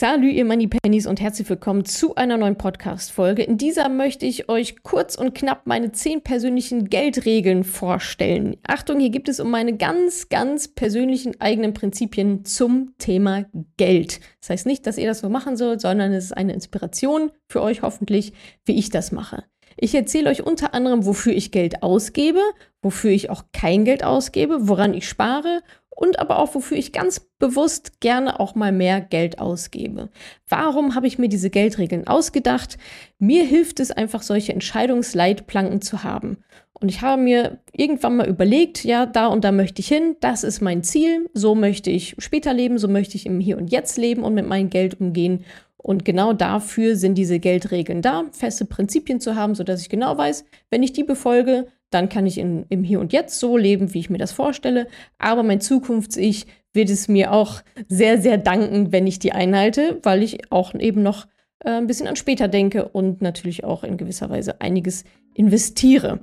Salü, ihr Money Pennies und herzlich willkommen zu einer neuen Podcast-Folge. In dieser möchte ich euch kurz und knapp meine zehn persönlichen Geldregeln vorstellen. Achtung, hier gibt es um meine ganz, ganz persönlichen eigenen Prinzipien zum Thema Geld. Das heißt nicht, dass ihr das so machen sollt, sondern es ist eine Inspiration für euch hoffentlich, wie ich das mache. Ich erzähle euch unter anderem, wofür ich Geld ausgebe, wofür ich auch kein Geld ausgebe, woran ich spare und aber auch wofür ich ganz bewusst gerne auch mal mehr Geld ausgebe. Warum habe ich mir diese Geldregeln ausgedacht? Mir hilft es einfach, solche Entscheidungsleitplanken zu haben. Und ich habe mir irgendwann mal überlegt, ja, da und da möchte ich hin, das ist mein Ziel, so möchte ich später leben, so möchte ich im Hier und Jetzt leben und mit meinem Geld umgehen. Und genau dafür sind diese Geldregeln da, feste Prinzipien zu haben, sodass ich genau weiß, wenn ich die befolge, dann kann ich in, im Hier und Jetzt so leben, wie ich mir das vorstelle. Aber mein Zukunfts-Ich wird es mir auch sehr, sehr danken, wenn ich die einhalte, weil ich auch eben noch äh, ein bisschen an später denke und natürlich auch in gewisser Weise einiges investiere.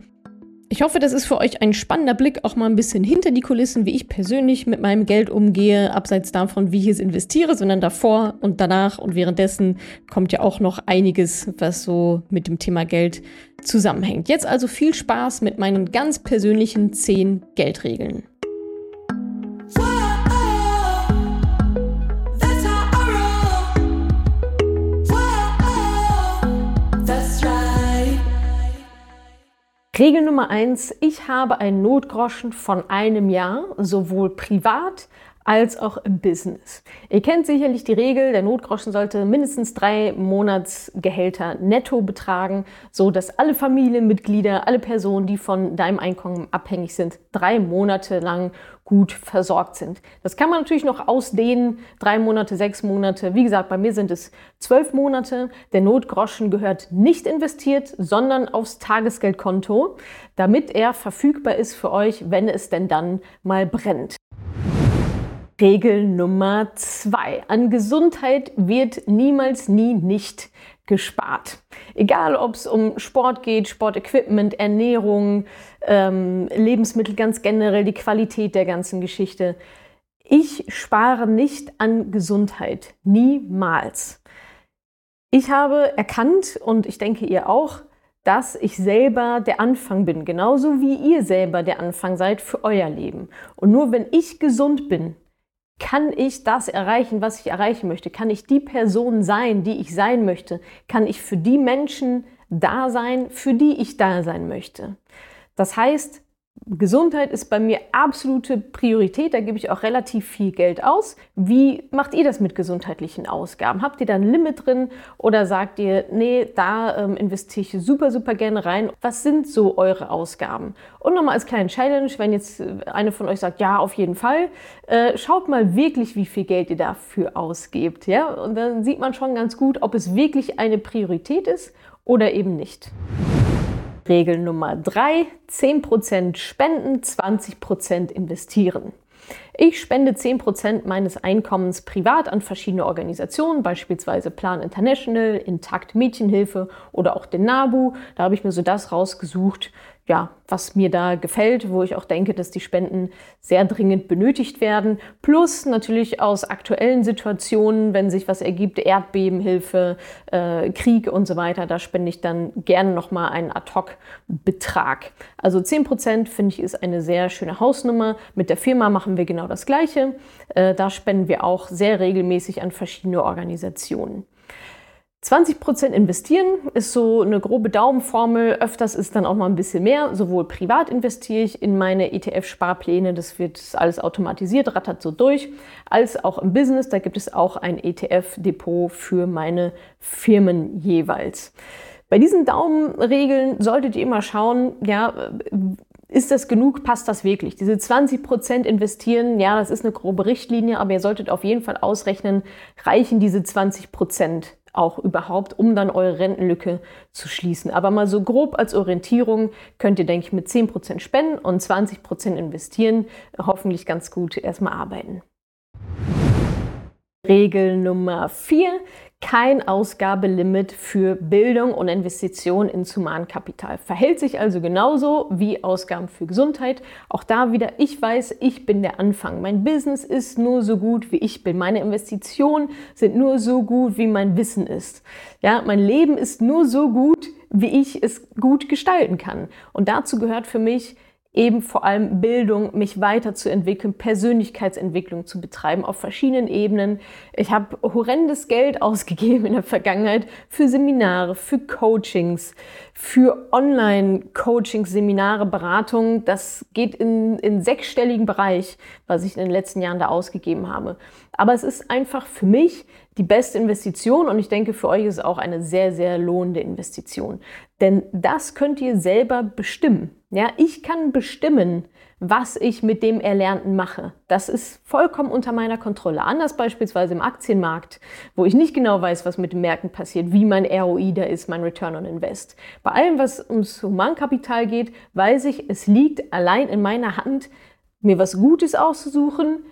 Ich hoffe, das ist für euch ein spannender Blick auch mal ein bisschen hinter die Kulissen, wie ich persönlich mit meinem Geld umgehe, abseits davon, wie ich es investiere, sondern davor und danach und währenddessen kommt ja auch noch einiges, was so mit dem Thema Geld zusammenhängt. Jetzt also viel Spaß mit meinen ganz persönlichen 10 Geldregeln. Regel Nummer eins, ich habe einen Notgroschen von einem Jahr, sowohl privat als auch im Business. Ihr kennt sicherlich die Regel, der Notgroschen sollte mindestens drei Monatsgehälter netto betragen, so dass alle Familienmitglieder, alle Personen, die von deinem Einkommen abhängig sind, drei Monate lang gut versorgt sind. Das kann man natürlich noch ausdehnen, drei Monate, sechs Monate. Wie gesagt, bei mir sind es zwölf Monate. Der Notgroschen gehört nicht investiert, sondern aufs Tagesgeldkonto, damit er verfügbar ist für euch, wenn es denn dann mal brennt. Regel Nummer zwei. An Gesundheit wird niemals, nie nicht gespart. Egal, ob es um Sport geht, Sportequipment, Ernährung, ähm, Lebensmittel ganz generell, die Qualität der ganzen Geschichte. Ich spare nicht an Gesundheit. Niemals. Ich habe erkannt, und ich denke ihr auch, dass ich selber der Anfang bin, genauso wie ihr selber der Anfang seid für euer Leben. Und nur wenn ich gesund bin, kann ich das erreichen, was ich erreichen möchte? Kann ich die Person sein, die ich sein möchte? Kann ich für die Menschen da sein, für die ich da sein möchte? Das heißt, Gesundheit ist bei mir absolute Priorität, da gebe ich auch relativ viel Geld aus. Wie macht ihr das mit gesundheitlichen Ausgaben? Habt ihr da ein Limit drin oder sagt ihr, nee, da ähm, investiere ich super, super gerne rein? Was sind so eure Ausgaben? Und nochmal als kleine Challenge, wenn jetzt äh, eine von euch sagt, ja, auf jeden Fall, äh, schaut mal wirklich, wie viel Geld ihr dafür ausgebt. Ja? Und dann sieht man schon ganz gut, ob es wirklich eine Priorität ist oder eben nicht. Regel Nummer drei: 10% spenden, 20% investieren. Ich spende 10% meines Einkommens privat an verschiedene Organisationen, beispielsweise Plan International, Intakt Mädchenhilfe oder auch den NABU. Da habe ich mir so das rausgesucht, ja, was mir da gefällt, wo ich auch denke, dass die Spenden sehr dringend benötigt werden. Plus natürlich aus aktuellen Situationen, wenn sich was ergibt, Erdbebenhilfe, äh, Krieg und so weiter, da spende ich dann gerne nochmal einen Ad-Hoc-Betrag. Also 10% finde ich ist eine sehr schöne Hausnummer. Mit der Firma machen wir genau das Gleiche. Äh, da spenden wir auch sehr regelmäßig an verschiedene Organisationen. 20% investieren ist so eine grobe Daumenformel. Öfters ist dann auch mal ein bisschen mehr. Sowohl privat investiere ich in meine ETF-Sparpläne, das wird alles automatisiert, rattert so durch, als auch im Business. Da gibt es auch ein ETF-Depot für meine Firmen jeweils. Bei diesen Daumenregeln solltet ihr immer schauen, ja, ist das genug? Passt das wirklich? Diese 20% investieren, ja, das ist eine grobe Richtlinie, aber ihr solltet auf jeden Fall ausrechnen, reichen diese 20% auch überhaupt, um dann eure Rentenlücke zu schließen. Aber mal so grob als Orientierung könnt ihr, denke ich, mit 10% spenden und 20% investieren, hoffentlich ganz gut erstmal arbeiten. Regel Nummer 4. kein Ausgabelimit für Bildung und Investitionen ins Humankapital. Verhält sich also genauso wie Ausgaben für Gesundheit. Auch da wieder, ich weiß, ich bin der Anfang. Mein Business ist nur so gut, wie ich bin. Meine Investitionen sind nur so gut, wie mein Wissen ist. Ja, mein Leben ist nur so gut, wie ich es gut gestalten kann. Und dazu gehört für mich eben vor allem Bildung, mich weiterzuentwickeln, Persönlichkeitsentwicklung zu betreiben auf verschiedenen Ebenen. Ich habe horrendes Geld ausgegeben in der Vergangenheit für Seminare, für Coachings, für Online-Coachings, Seminare, Beratungen. Das geht in, in sechsstelligen Bereich, was ich in den letzten Jahren da ausgegeben habe. Aber es ist einfach für mich die beste Investition und ich denke, für euch ist es auch eine sehr, sehr lohnende Investition. Denn das könnt ihr selber bestimmen. Ja, ich kann bestimmen, was ich mit dem Erlernten mache. Das ist vollkommen unter meiner Kontrolle. Anders beispielsweise im Aktienmarkt, wo ich nicht genau weiß, was mit den Märkten passiert, wie mein ROI da ist, mein Return on Invest. Bei allem, was ums Humankapital geht, weiß ich, es liegt allein in meiner Hand, mir was Gutes auszusuchen,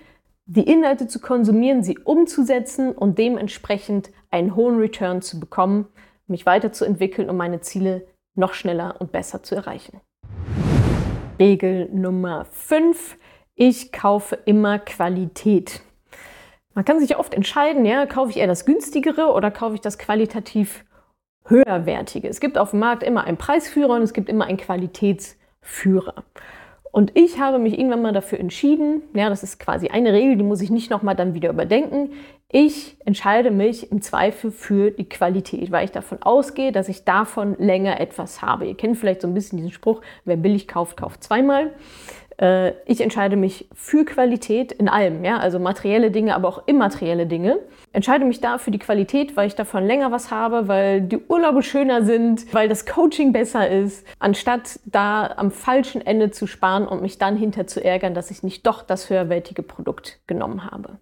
die Inhalte zu konsumieren, sie umzusetzen und dementsprechend einen hohen Return zu bekommen, mich weiterzuentwickeln und meine Ziele noch schneller und besser zu erreichen. Regel Nummer 5. Ich kaufe immer Qualität. Man kann sich oft entscheiden, ja, kaufe ich eher das günstigere oder kaufe ich das qualitativ höherwertige. Es gibt auf dem Markt immer einen Preisführer und es gibt immer einen Qualitätsführer. Und ich habe mich irgendwann mal dafür entschieden, ja, das ist quasi eine Regel, die muss ich nicht nochmal dann wieder überdenken. Ich entscheide mich im Zweifel für die Qualität, weil ich davon ausgehe, dass ich davon länger etwas habe. Ihr kennt vielleicht so ein bisschen diesen Spruch, wer billig kauft, kauft zweimal. Äh, ich entscheide mich für Qualität in allem, ja, also materielle Dinge, aber auch immaterielle Dinge. Entscheide mich da für die Qualität, weil ich davon länger was habe, weil die Urlaube schöner sind, weil das Coaching besser ist, anstatt da am falschen Ende zu sparen und mich dann hinter zu ärgern, dass ich nicht doch das höherwertige Produkt genommen habe.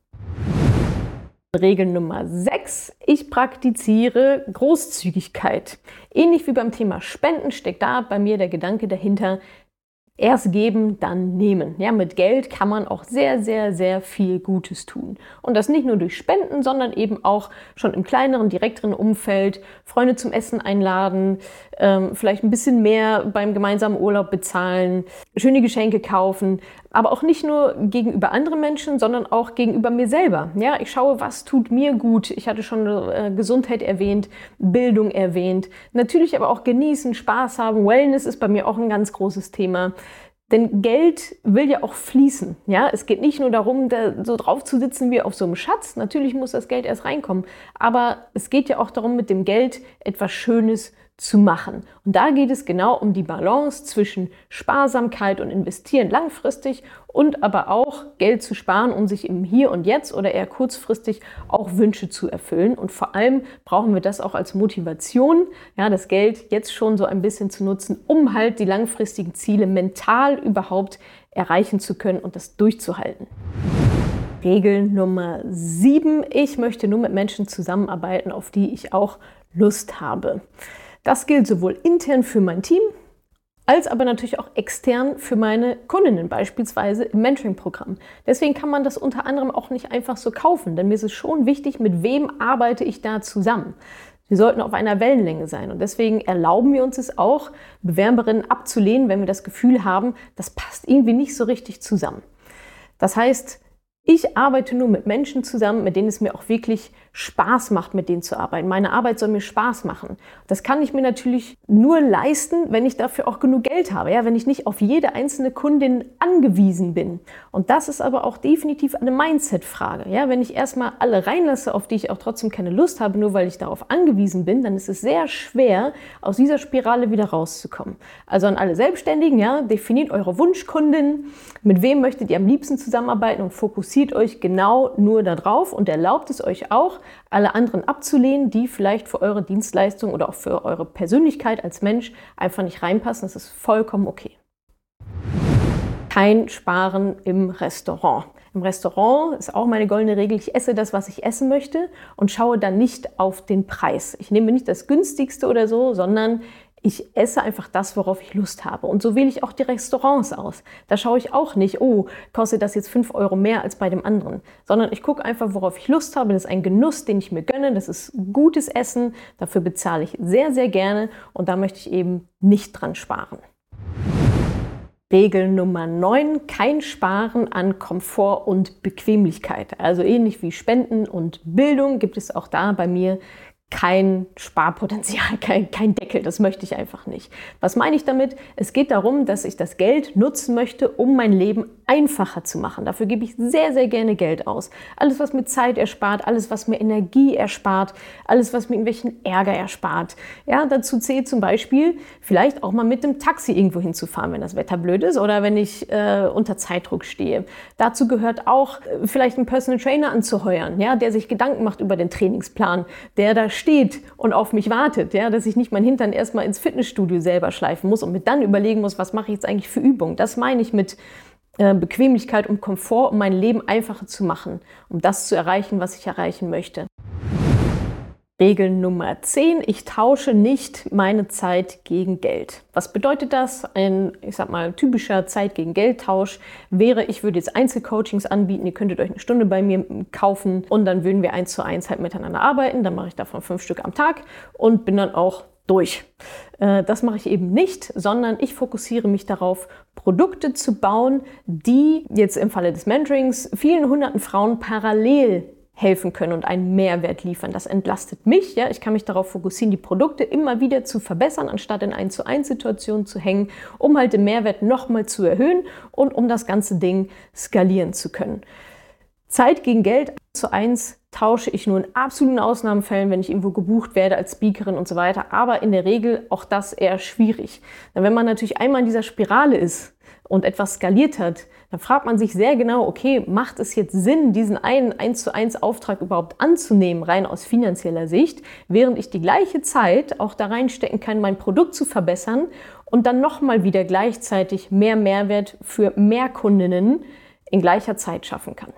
Regel Nummer 6. Ich praktiziere Großzügigkeit. Ähnlich wie beim Thema Spenden steckt da bei mir der Gedanke dahinter, Erst geben, dann nehmen. Ja, mit Geld kann man auch sehr, sehr, sehr viel Gutes tun. Und das nicht nur durch Spenden, sondern eben auch schon im kleineren, direkteren Umfeld. Freunde zum Essen einladen, ähm, vielleicht ein bisschen mehr beim gemeinsamen Urlaub bezahlen, schöne Geschenke kaufen. Aber auch nicht nur gegenüber anderen Menschen, sondern auch gegenüber mir selber. Ja, ich schaue, was tut mir gut. Ich hatte schon äh, Gesundheit erwähnt, Bildung erwähnt. Natürlich aber auch genießen, Spaß haben. Wellness ist bei mir auch ein ganz großes Thema. Denn Geld will ja auch fließen. Ja, es geht nicht nur darum, da so drauf zu sitzen wie auf so einem Schatz. Natürlich muss das Geld erst reinkommen. Aber es geht ja auch darum, mit dem Geld etwas Schönes zu machen. Und da geht es genau um die Balance zwischen Sparsamkeit und Investieren langfristig und aber auch Geld zu sparen, um sich im Hier und Jetzt oder eher kurzfristig auch Wünsche zu erfüllen. Und vor allem brauchen wir das auch als Motivation, ja, das Geld jetzt schon so ein bisschen zu nutzen, um halt die langfristigen Ziele mental überhaupt erreichen zu können und das durchzuhalten. Regel Nummer 7. Ich möchte nur mit Menschen zusammenarbeiten, auf die ich auch Lust habe. Das gilt sowohl intern für mein Team, als aber natürlich auch extern für meine Kundinnen, beispielsweise im Mentoring-Programm. Deswegen kann man das unter anderem auch nicht einfach so kaufen, denn mir ist es schon wichtig, mit wem arbeite ich da zusammen. Wir sollten auf einer Wellenlänge sein und deswegen erlauben wir uns es auch, Bewerberinnen abzulehnen, wenn wir das Gefühl haben, das passt irgendwie nicht so richtig zusammen. Das heißt, ich arbeite nur mit Menschen zusammen, mit denen es mir auch wirklich Spaß macht, mit denen zu arbeiten. Meine Arbeit soll mir Spaß machen. Das kann ich mir natürlich nur leisten, wenn ich dafür auch genug Geld habe, ja, wenn ich nicht auf jede einzelne Kundin angewiesen bin. Und das ist aber auch definitiv eine Mindset-Frage. Ja, wenn ich erstmal alle reinlasse, auf die ich auch trotzdem keine Lust habe, nur weil ich darauf angewiesen bin, dann ist es sehr schwer, aus dieser Spirale wieder rauszukommen. Also an alle Selbstständigen, ja, definiert eure Wunschkundin, mit wem möchtet ihr am liebsten zusammenarbeiten und fokussiert euch genau nur darauf und erlaubt es euch auch, alle anderen abzulehnen, die vielleicht für eure Dienstleistung oder auch für eure Persönlichkeit als Mensch einfach nicht reinpassen. Das ist vollkommen okay. Kein Sparen im Restaurant. Im Restaurant ist auch meine goldene Regel, ich esse das, was ich essen möchte und schaue dann nicht auf den Preis. Ich nehme nicht das günstigste oder so, sondern Ich esse einfach das, worauf ich Lust habe. Und so wähle ich auch die Restaurants aus. Da schaue ich auch nicht, oh, kostet das jetzt 5 Euro mehr als bei dem anderen, sondern ich gucke einfach, worauf ich Lust habe. Das ist ein Genuss, den ich mir gönne. Das ist gutes Essen. Dafür bezahle ich sehr, sehr gerne. Und da möchte ich eben nicht dran sparen. Regel Nummer 9, kein Sparen an Komfort und Bequemlichkeit. Also ähnlich wie Spenden und Bildung gibt es auch da bei mir kein Sparpotenzial, kein, kein Deckel. Das möchte ich einfach nicht. Was meine ich damit? Es geht darum, dass ich das Geld nutzen möchte, um mein Leben einfacher zu machen. Dafür gebe ich sehr, sehr gerne Geld aus. Alles, was mir Zeit erspart, alles, was mir Energie erspart, alles, was mir irgendwelchen Ärger erspart. Ja, dazu zählt zum Beispiel vielleicht auch mal mit dem Taxi irgendwo hinzufahren, wenn das Wetter blöd ist oder wenn ich äh, unter Zeitdruck stehe. Dazu gehört auch äh, vielleicht einen Personal Trainer anzuheuern, ja, der sich Gedanken macht über den Trainingsplan, der da steht und auf mich wartet, ja, dass ich nicht mein Hintern erstmal ins Fitnessstudio selber schleifen muss und mir dann überlegen muss, was mache ich jetzt eigentlich für Übungen. Das meine ich mit Bequemlichkeit und Komfort, um mein Leben einfacher zu machen, um das zu erreichen, was ich erreichen möchte. Regel Nummer 10, ich tausche nicht meine Zeit gegen Geld. Was bedeutet das? Ein, ich sag mal, typischer Zeit gegen Geld Tausch wäre, ich würde jetzt Einzelcoachings anbieten, ihr könntet euch eine Stunde bei mir kaufen und dann würden wir eins zu eins halt miteinander arbeiten. Dann mache ich davon fünf Stück am Tag und bin dann auch durch. Äh, das mache ich eben nicht, sondern ich fokussiere mich darauf, Produkte zu bauen, die jetzt im Falle des Mentorings vielen hunderten Frauen parallel helfen können und einen Mehrwert liefern. Das entlastet mich. Ja? Ich kann mich darauf fokussieren, die Produkte immer wieder zu verbessern, anstatt in 1 zu 1 Situationen zu hängen, um halt den Mehrwert nochmal zu erhöhen und um das ganze Ding skalieren zu können. Zeit gegen Geld zu 1 tausche ich nur in absoluten Ausnahmefällen, wenn ich irgendwo gebucht werde als Speakerin und so weiter. Aber in der Regel auch das eher schwierig. Denn wenn man natürlich einmal in dieser Spirale ist und etwas skaliert hat, dann fragt man sich sehr genau, okay, macht es jetzt Sinn, diesen einen 1 zu 1 Auftrag überhaupt anzunehmen, rein aus finanzieller Sicht, während ich die gleiche Zeit auch da reinstecken kann, mein Produkt zu verbessern und dann nochmal wieder gleichzeitig mehr Mehrwert für mehr Kundinnen in gleicher Zeit schaffen kann.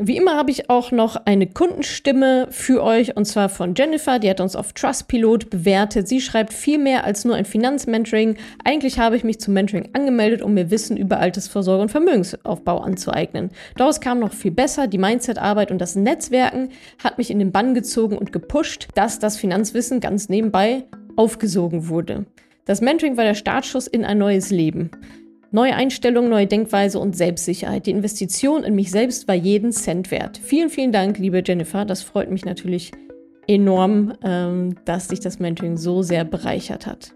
Wie immer habe ich auch noch eine Kundenstimme für euch und zwar von Jennifer, die hat uns auf Trustpilot bewertet. Sie schreibt viel mehr als nur ein Finanzmentoring. Eigentlich habe ich mich zum Mentoring angemeldet, um mir Wissen über Altersvorsorge und Vermögensaufbau anzueignen. Daraus kam noch viel besser. Die Mindsetarbeit und das Netzwerken hat mich in den Bann gezogen und gepusht, dass das Finanzwissen ganz nebenbei aufgesogen wurde. Das Mentoring war der Startschuss in ein neues Leben. Neue Einstellung, neue Denkweise und Selbstsicherheit. Die Investition in mich selbst war jeden Cent wert. Vielen, vielen Dank, liebe Jennifer. Das freut mich natürlich enorm, ähm, dass dich das Mentoring so sehr bereichert hat.